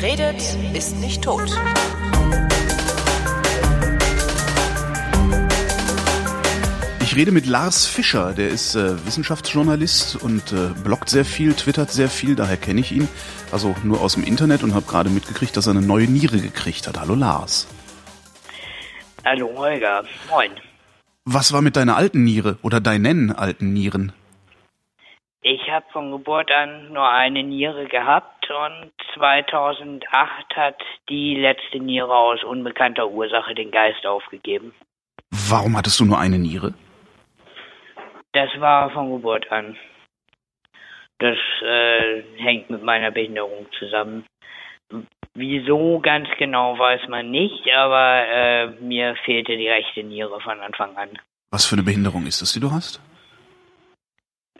Wer redet, ist nicht tot. Ich rede mit Lars Fischer, der ist äh, Wissenschaftsjournalist und äh, bloggt sehr viel, twittert sehr viel, daher kenne ich ihn. Also nur aus dem Internet und habe gerade mitgekriegt, dass er eine neue Niere gekriegt hat. Hallo Lars. Hallo Holger, moin. Was war mit deiner alten Niere oder deinen alten Nieren? Ich habe von Geburt an nur eine Niere gehabt und 2008 hat die letzte Niere aus unbekannter Ursache den Geist aufgegeben. Warum hattest du nur eine Niere? Das war von Geburt an. Das äh, hängt mit meiner Behinderung zusammen. Wieso ganz genau weiß man nicht, aber äh, mir fehlte die rechte Niere von Anfang an. Was für eine Behinderung ist das, die du hast?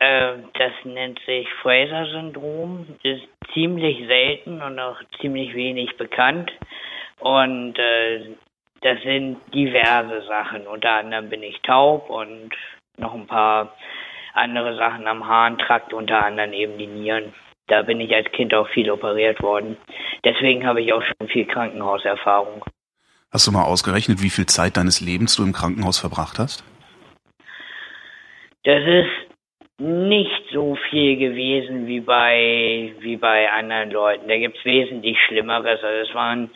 Äh, das nennt sich Fraser-Syndrom, ist ziemlich selten und auch ziemlich wenig bekannt. Und äh, das sind diverse Sachen. Unter anderem bin ich taub und noch ein paar andere Sachen am Harntrakt, unter anderem eben die Nieren. Da bin ich als Kind auch viel operiert worden. Deswegen habe ich auch schon viel Krankenhauserfahrung. Hast du mal ausgerechnet, wie viel Zeit deines Lebens du im Krankenhaus verbracht hast? Das ist nicht so viel gewesen wie bei wie bei anderen Leuten. Da gibt es wesentlich Schlimmeres. Also es waren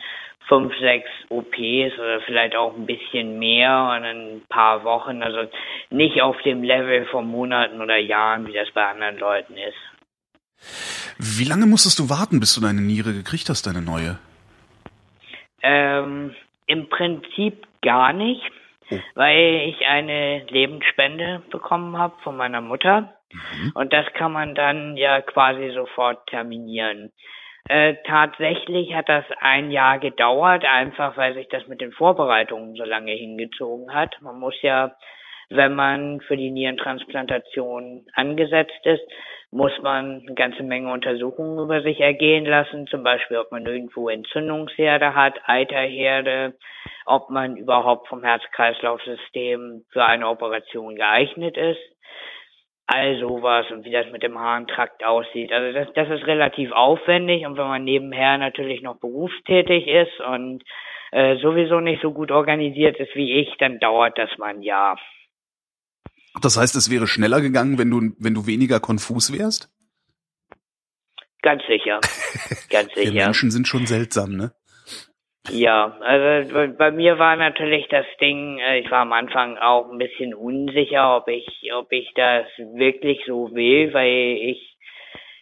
fünf, sechs OPs oder vielleicht auch ein bisschen mehr und ein paar Wochen. Also nicht auf dem Level von Monaten oder Jahren, wie das bei anderen Leuten ist. Wie lange musstest du warten, bis du deine Niere gekriegt hast, deine neue? Ähm, Im Prinzip gar nicht. Weil ich eine Lebensspende bekommen habe von meiner Mutter. Mhm. Und das kann man dann ja quasi sofort terminieren. Äh, tatsächlich hat das ein Jahr gedauert, einfach weil sich das mit den Vorbereitungen so lange hingezogen hat. Man muss ja, wenn man für die Nierentransplantation angesetzt ist, muss man eine ganze Menge Untersuchungen über sich ergehen lassen, zum Beispiel, ob man irgendwo Entzündungsherde hat, Eiterherde, ob man überhaupt vom Herz-Kreislauf-System für eine Operation geeignet ist all sowas und wie das mit dem Harntrakt aussieht. Also das, das ist relativ aufwendig und wenn man nebenher natürlich noch berufstätig ist und äh, sowieso nicht so gut organisiert ist wie ich, dann dauert das mal ein Jahr. Das heißt, es wäre schneller gegangen, wenn du, wenn du weniger konfus wärst? Ganz sicher. Ganz sicher. Die Menschen sind schon seltsam, ne? Ja, also bei mir war natürlich das Ding, äh, ich war am Anfang auch ein bisschen unsicher, ob ich, ob ich das wirklich so will, weil ich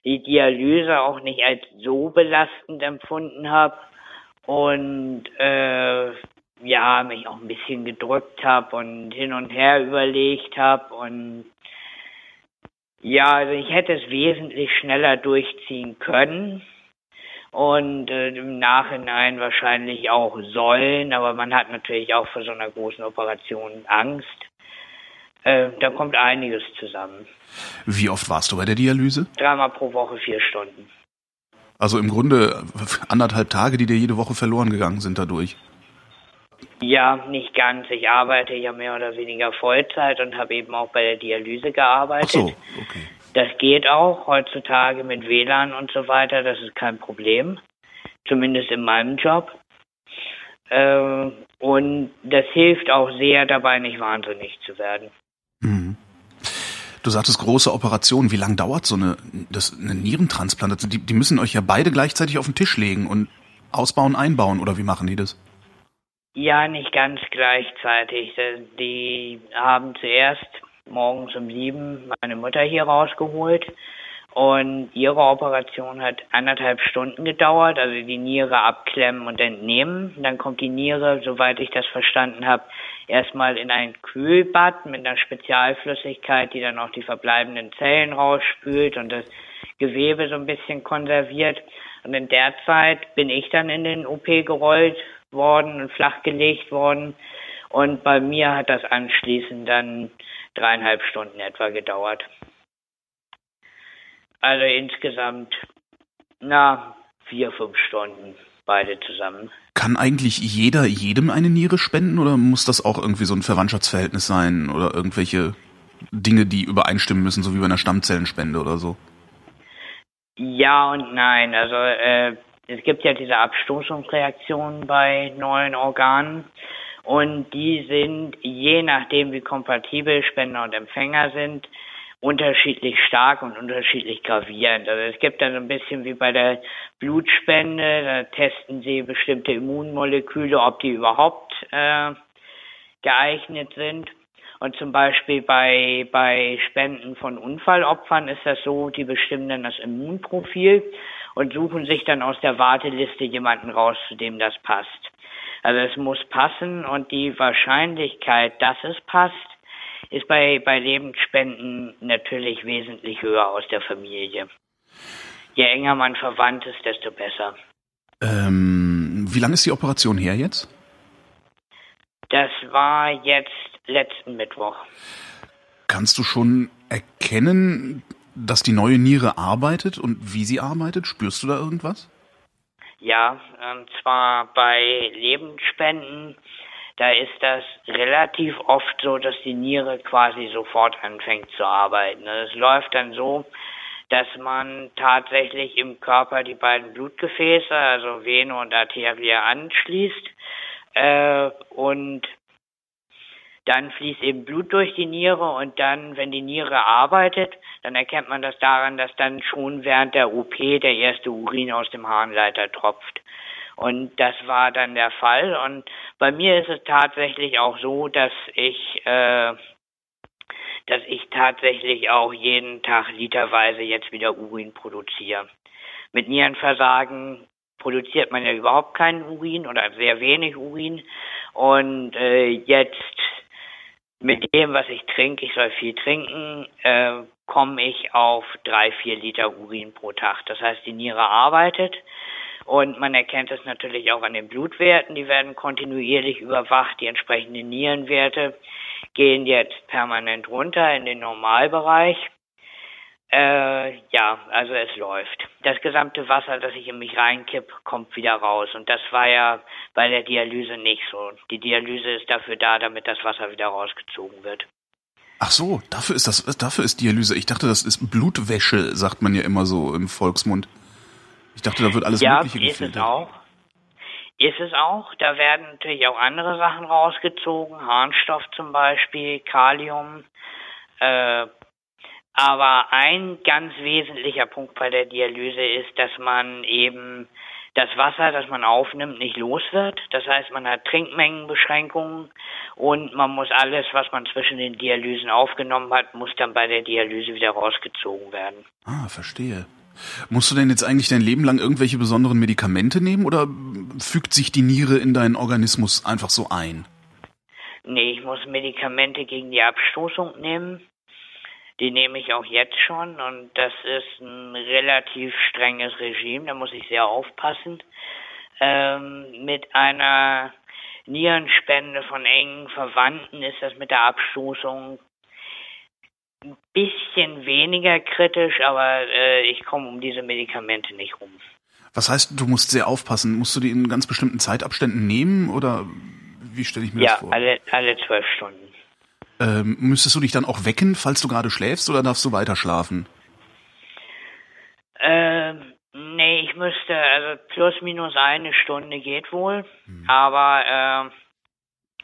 die Dialyse auch nicht als so belastend empfunden habe und äh, ja, mich auch ein bisschen gedrückt habe und hin und her überlegt habe und ja, also ich hätte es wesentlich schneller durchziehen können und äh, im Nachhinein wahrscheinlich auch sollen, aber man hat natürlich auch vor so einer großen Operation Angst. Äh, da kommt einiges zusammen. Wie oft warst du bei der Dialyse? Dreimal pro Woche vier Stunden. Also im Grunde anderthalb Tage, die dir jede Woche verloren gegangen sind dadurch. Ja, nicht ganz. Ich arbeite ja mehr oder weniger Vollzeit und habe eben auch bei der Dialyse gearbeitet. Ach so, okay. Das geht auch heutzutage mit WLAN und so weiter, das ist kein Problem. Zumindest in meinem Job. Äh, und das hilft auch sehr dabei, nicht wahnsinnig zu werden. Mhm. Du sagtest große Operation. Wie lange dauert so eine, das, eine Nierentransplantation? Die, die müssen euch ja beide gleichzeitig auf den Tisch legen und ausbauen, einbauen, oder wie machen die das? Ja, nicht ganz gleichzeitig. Die haben zuerst morgens um sieben meine Mutter hier rausgeholt. Und ihre Operation hat anderthalb Stunden gedauert, also die Niere abklemmen und entnehmen. Dann kommt die Niere, soweit ich das verstanden habe, erstmal in ein Kühlbad mit einer Spezialflüssigkeit, die dann auch die verbleibenden Zellen rausspült und das Gewebe so ein bisschen konserviert. Und in der Zeit bin ich dann in den OP gerollt worden und flachgelegt worden. Und bei mir hat das anschließend dann dreieinhalb Stunden etwa gedauert. Also insgesamt, na, vier, fünf Stunden beide zusammen. Kann eigentlich jeder jedem eine Niere spenden oder muss das auch irgendwie so ein Verwandtschaftsverhältnis sein oder irgendwelche Dinge, die übereinstimmen müssen, so wie bei einer Stammzellenspende oder so? Ja und nein. Also äh, es gibt ja diese Abstoßungsreaktionen bei neuen Organen und die sind, je nachdem wie kompatibel Spender und Empfänger sind, unterschiedlich stark und unterschiedlich gravierend. Also es gibt dann ein bisschen wie bei der Blutspende, da testen sie bestimmte Immunmoleküle, ob die überhaupt äh, geeignet sind. Und zum Beispiel bei, bei Spenden von Unfallopfern ist das so, die bestimmen dann das Immunprofil und suchen sich dann aus der Warteliste jemanden raus, zu dem das passt. Also es muss passen und die Wahrscheinlichkeit, dass es passt, ist bei, bei Lebensspenden natürlich wesentlich höher aus der Familie. Je enger man verwandt ist, desto besser. Ähm, wie lange ist die Operation her jetzt? Das war jetzt letzten Mittwoch. Kannst du schon erkennen, dass die neue Niere arbeitet und wie sie arbeitet? Spürst du da irgendwas? Ja, und zwar bei Lebensspenden, da ist das relativ oft so, dass die Niere quasi sofort anfängt zu arbeiten. Es läuft dann so, dass man tatsächlich im Körper die beiden Blutgefäße, also Vene und Arterie, anschließt äh, und dann fließt eben Blut durch die Niere und dann, wenn die Niere arbeitet, dann erkennt man das daran, dass dann schon während der OP der erste Urin aus dem Harnleiter tropft. Und das war dann der Fall. Und bei mir ist es tatsächlich auch so, dass ich, äh, dass ich tatsächlich auch jeden Tag literweise jetzt wieder Urin produziere. Mit Nierenversagen produziert man ja überhaupt keinen Urin oder sehr wenig Urin. Und äh, jetzt mit dem, was ich trinke, ich soll viel trinken, äh, komme ich auf drei, vier Liter Urin pro Tag. Das heißt, die Niere arbeitet und man erkennt es natürlich auch an den Blutwerten. Die werden kontinuierlich überwacht. Die entsprechenden Nierenwerte gehen jetzt permanent runter in den Normalbereich. Äh, ja, also es läuft. Das gesamte Wasser, das ich in mich reinkipp, kommt wieder raus. Und das war ja bei der Dialyse nicht so. Die Dialyse ist dafür da, damit das Wasser wieder rausgezogen wird. Ach so, dafür ist das, dafür ist Dialyse. Ich dachte, das ist Blutwäsche, sagt man ja immer so im Volksmund. Ich dachte, da wird alles ja, Mögliche gefiltert. Ja, ist es auch. Ist es auch. Da werden natürlich auch andere Sachen rausgezogen. Harnstoff zum Beispiel, Kalium, äh, aber ein ganz wesentlicher Punkt bei der Dialyse ist, dass man eben das Wasser, das man aufnimmt, nicht los wird. Das heißt, man hat Trinkmengenbeschränkungen und man muss alles, was man zwischen den Dialysen aufgenommen hat, muss dann bei der Dialyse wieder rausgezogen werden. Ah, verstehe. Musst du denn jetzt eigentlich dein Leben lang irgendwelche besonderen Medikamente nehmen oder fügt sich die Niere in deinen Organismus einfach so ein? Nee, ich muss Medikamente gegen die Abstoßung nehmen. Die nehme ich auch jetzt schon und das ist ein relativ strenges Regime, da muss ich sehr aufpassen. Ähm, mit einer Nierenspende von engen Verwandten ist das mit der Abstoßung ein bisschen weniger kritisch, aber äh, ich komme um diese Medikamente nicht rum. Was heißt, du musst sehr aufpassen? Musst du die in ganz bestimmten Zeitabständen nehmen oder wie stelle ich mir ja, das vor? Ja, alle, alle zwölf Stunden. Ähm, müsstest du dich dann auch wecken, falls du gerade schläfst, oder darfst du weiter schlafen? Ähm, nee, ich müsste, also plus minus eine Stunde geht wohl, hm. aber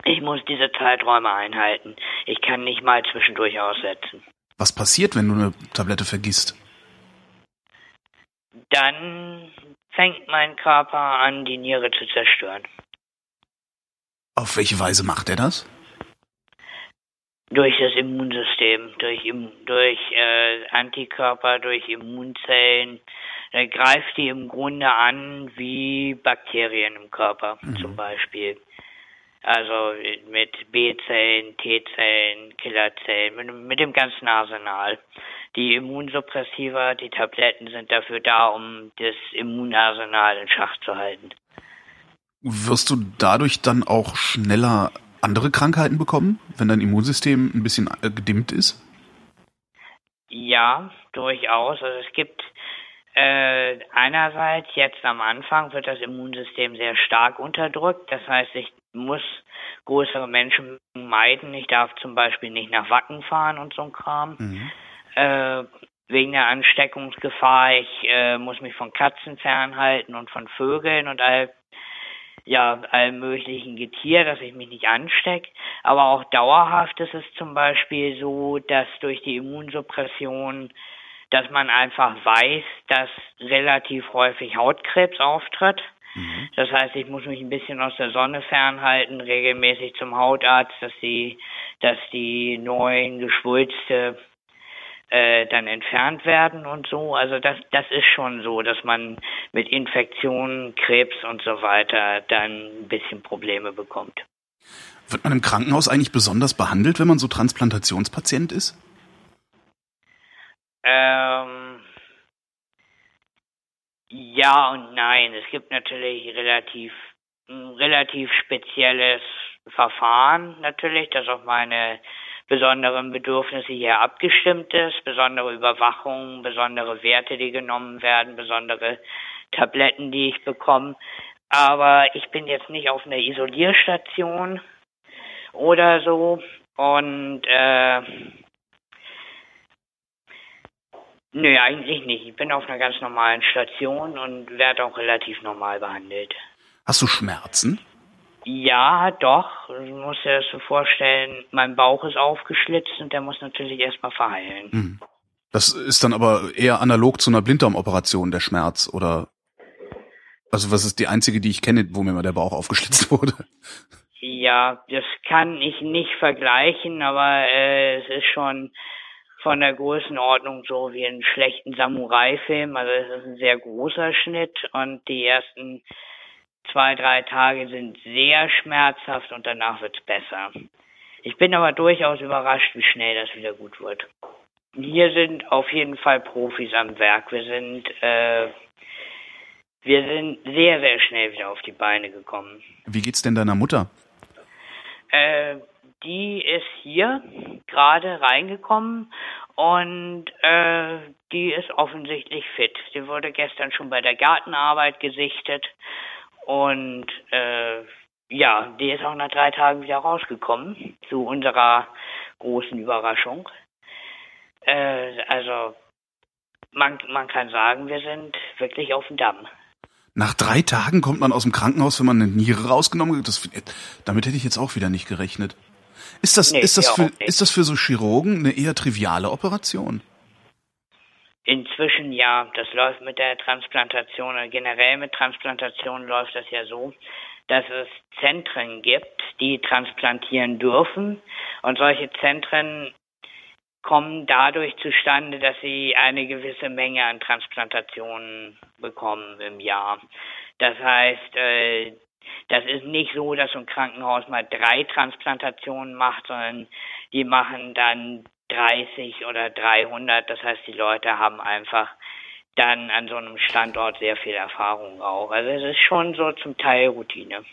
äh, ich muss diese Zeiträume einhalten. Ich kann nicht mal zwischendurch aussetzen. Was passiert, wenn du eine Tablette vergisst? Dann fängt mein Körper an, die Niere zu zerstören. Auf welche Weise macht er das? Durch das Immunsystem, durch, durch äh, Antikörper, durch Immunzellen. Da greift die im Grunde an wie Bakterien im Körper mhm. zum Beispiel. Also mit B-Zellen, T-Zellen, Killerzellen, mit, mit dem ganzen Arsenal. Die Immunsuppressiva, die Tabletten sind dafür da, um das Immunarsenal in Schach zu halten. Wirst du dadurch dann auch schneller andere Krankheiten bekommen, wenn dein Immunsystem ein bisschen äh, gedimmt ist? Ja, durchaus. Also es gibt äh, einerseits jetzt am Anfang wird das Immunsystem sehr stark unterdrückt. Das heißt, ich muss größere Menschen meiden. Ich darf zum Beispiel nicht nach Wacken fahren und so ein Kram. Mhm. Äh, wegen der Ansteckungsgefahr. Ich äh, muss mich von Katzen fernhalten und von Vögeln und all ja, allem möglichen Getier, dass ich mich nicht anstecke. Aber auch dauerhaft ist es zum Beispiel so, dass durch die Immunsuppression, dass man einfach weiß, dass relativ häufig Hautkrebs auftritt. Mhm. Das heißt, ich muss mich ein bisschen aus der Sonne fernhalten, regelmäßig zum Hautarzt, dass die, dass die neuen Geschwulste äh, dann entfernt werden und so. Also das, das ist schon so, dass man mit Infektionen, Krebs und so weiter dann ein bisschen Probleme bekommt. Wird man im Krankenhaus eigentlich besonders behandelt, wenn man so Transplantationspatient ist? Ähm, ja und nein. Es gibt natürlich relativ ein relativ spezielles Verfahren natürlich, das auf meine besonderen Bedürfnisse hier abgestimmt ist, besondere Überwachung, besondere Werte, die genommen werden, besondere Tabletten, die ich bekomme. Aber ich bin jetzt nicht auf einer Isolierstation oder so und äh, Nö, eigentlich nicht. Ich bin auf einer ganz normalen Station und werde auch relativ normal behandelt. Hast du Schmerzen? Ja, doch. Du musst dir das so vorstellen, mein Bauch ist aufgeschlitzt und der muss natürlich erstmal verheilen. Hm. Das ist dann aber eher analog zu einer Blinddarmoperation, der Schmerz, oder? Also was ist die einzige, die ich kenne, wo mir mal der Bauch aufgeschlitzt wurde? Ja, das kann ich nicht vergleichen, aber äh, es ist schon von der Größenordnung so wie einen schlechten Samurai-Film. Also es ist ein sehr großer Schnitt und die ersten zwei, drei Tage sind sehr schmerzhaft und danach wird's besser. Ich bin aber durchaus überrascht, wie schnell das wieder gut wird. Hier sind auf jeden Fall Profis am Werk. Wir sind, äh, wir sind sehr, sehr schnell wieder auf die Beine gekommen. Wie geht's denn deiner Mutter? Äh, die ist hier gerade reingekommen und äh, die ist offensichtlich fit. Sie wurde gestern schon bei der Gartenarbeit gesichtet und äh, ja, die ist auch nach drei Tagen wieder rausgekommen, zu unserer großen Überraschung. Äh, also man, man kann sagen, wir sind wirklich auf dem Damm. Nach drei Tagen kommt man aus dem Krankenhaus, wenn man eine Niere rausgenommen hat. Das, damit hätte ich jetzt auch wieder nicht gerechnet. Ist das, nee, ist, das für, ist das für so Chirurgen eine eher triviale Operation? Inzwischen ja, das läuft mit der Transplantation oder generell mit Transplantation läuft das ja so, dass es Zentren gibt, die transplantieren dürfen und solche Zentren kommen dadurch zustande, dass sie eine gewisse Menge an Transplantationen bekommen im Jahr. Das heißt, äh, das ist nicht so, dass so ein Krankenhaus mal drei Transplantationen macht, sondern die machen dann 30 oder 300. Das heißt, die Leute haben einfach dann an so einem Standort sehr viel Erfahrung auch. Also es ist schon so zum Teil Routine.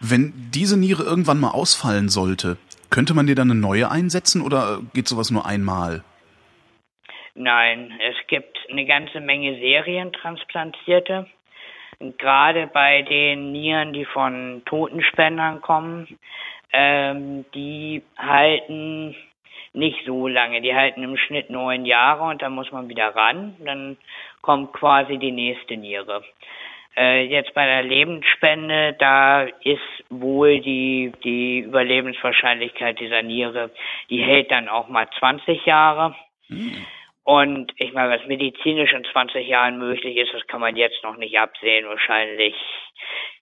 Wenn diese Niere irgendwann mal ausfallen sollte, könnte man dir dann eine neue einsetzen oder geht sowas nur einmal? Nein, es gibt eine ganze Menge Serientransplantierte. Gerade bei den Nieren, die von Totenspendern kommen, ähm, die halten nicht so lange. Die halten im Schnitt neun Jahre und dann muss man wieder ran. Dann kommt quasi die nächste Niere. Äh, jetzt bei der Lebensspende, da ist wohl die, die Überlebenswahrscheinlichkeit dieser Niere, die hält dann auch mal 20 Jahre. Mhm. Und ich meine, was medizinisch in 20 Jahren möglich ist, das kann man jetzt noch nicht absehen. Wahrscheinlich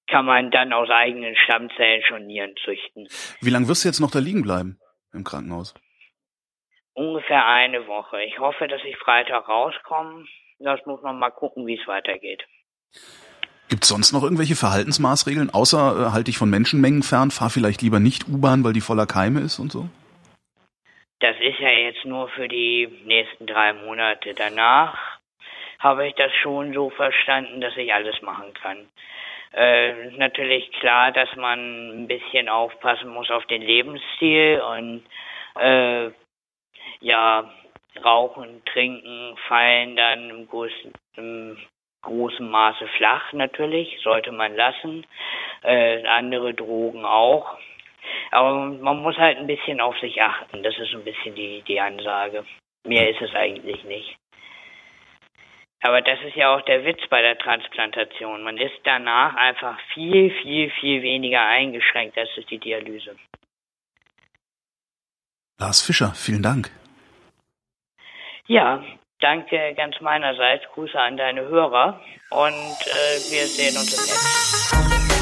kann man dann aus eigenen Stammzellen schon Nieren züchten. Wie lange wirst du jetzt noch da liegen bleiben im Krankenhaus? Ungefähr eine Woche. Ich hoffe, dass ich Freitag rauskomme. Das muss man mal gucken, wie es weitergeht. Gibt es sonst noch irgendwelche Verhaltensmaßregeln, außer äh, halte ich von Menschenmengen fern, fahr vielleicht lieber nicht U-Bahn, weil die voller Keime ist und so? Das ist ja jetzt nur für die nächsten drei Monate. Danach habe ich das schon so verstanden, dass ich alles machen kann. Äh, natürlich klar, dass man ein bisschen aufpassen muss auf den Lebensstil und äh, ja, Rauchen, Trinken fallen dann im großen, im großen Maße flach natürlich, sollte man lassen. Äh, andere Drogen auch. Aber man muss halt ein bisschen auf sich achten. Das ist ein bisschen die, die Ansage. Mehr ist es eigentlich nicht. Aber das ist ja auch der Witz bei der Transplantation. Man ist danach einfach viel, viel, viel weniger eingeschränkt. Das ist die Dialyse. Lars Fischer, vielen Dank. Ja, danke ganz meinerseits. Grüße an deine Hörer und äh, wir sehen uns im Netz.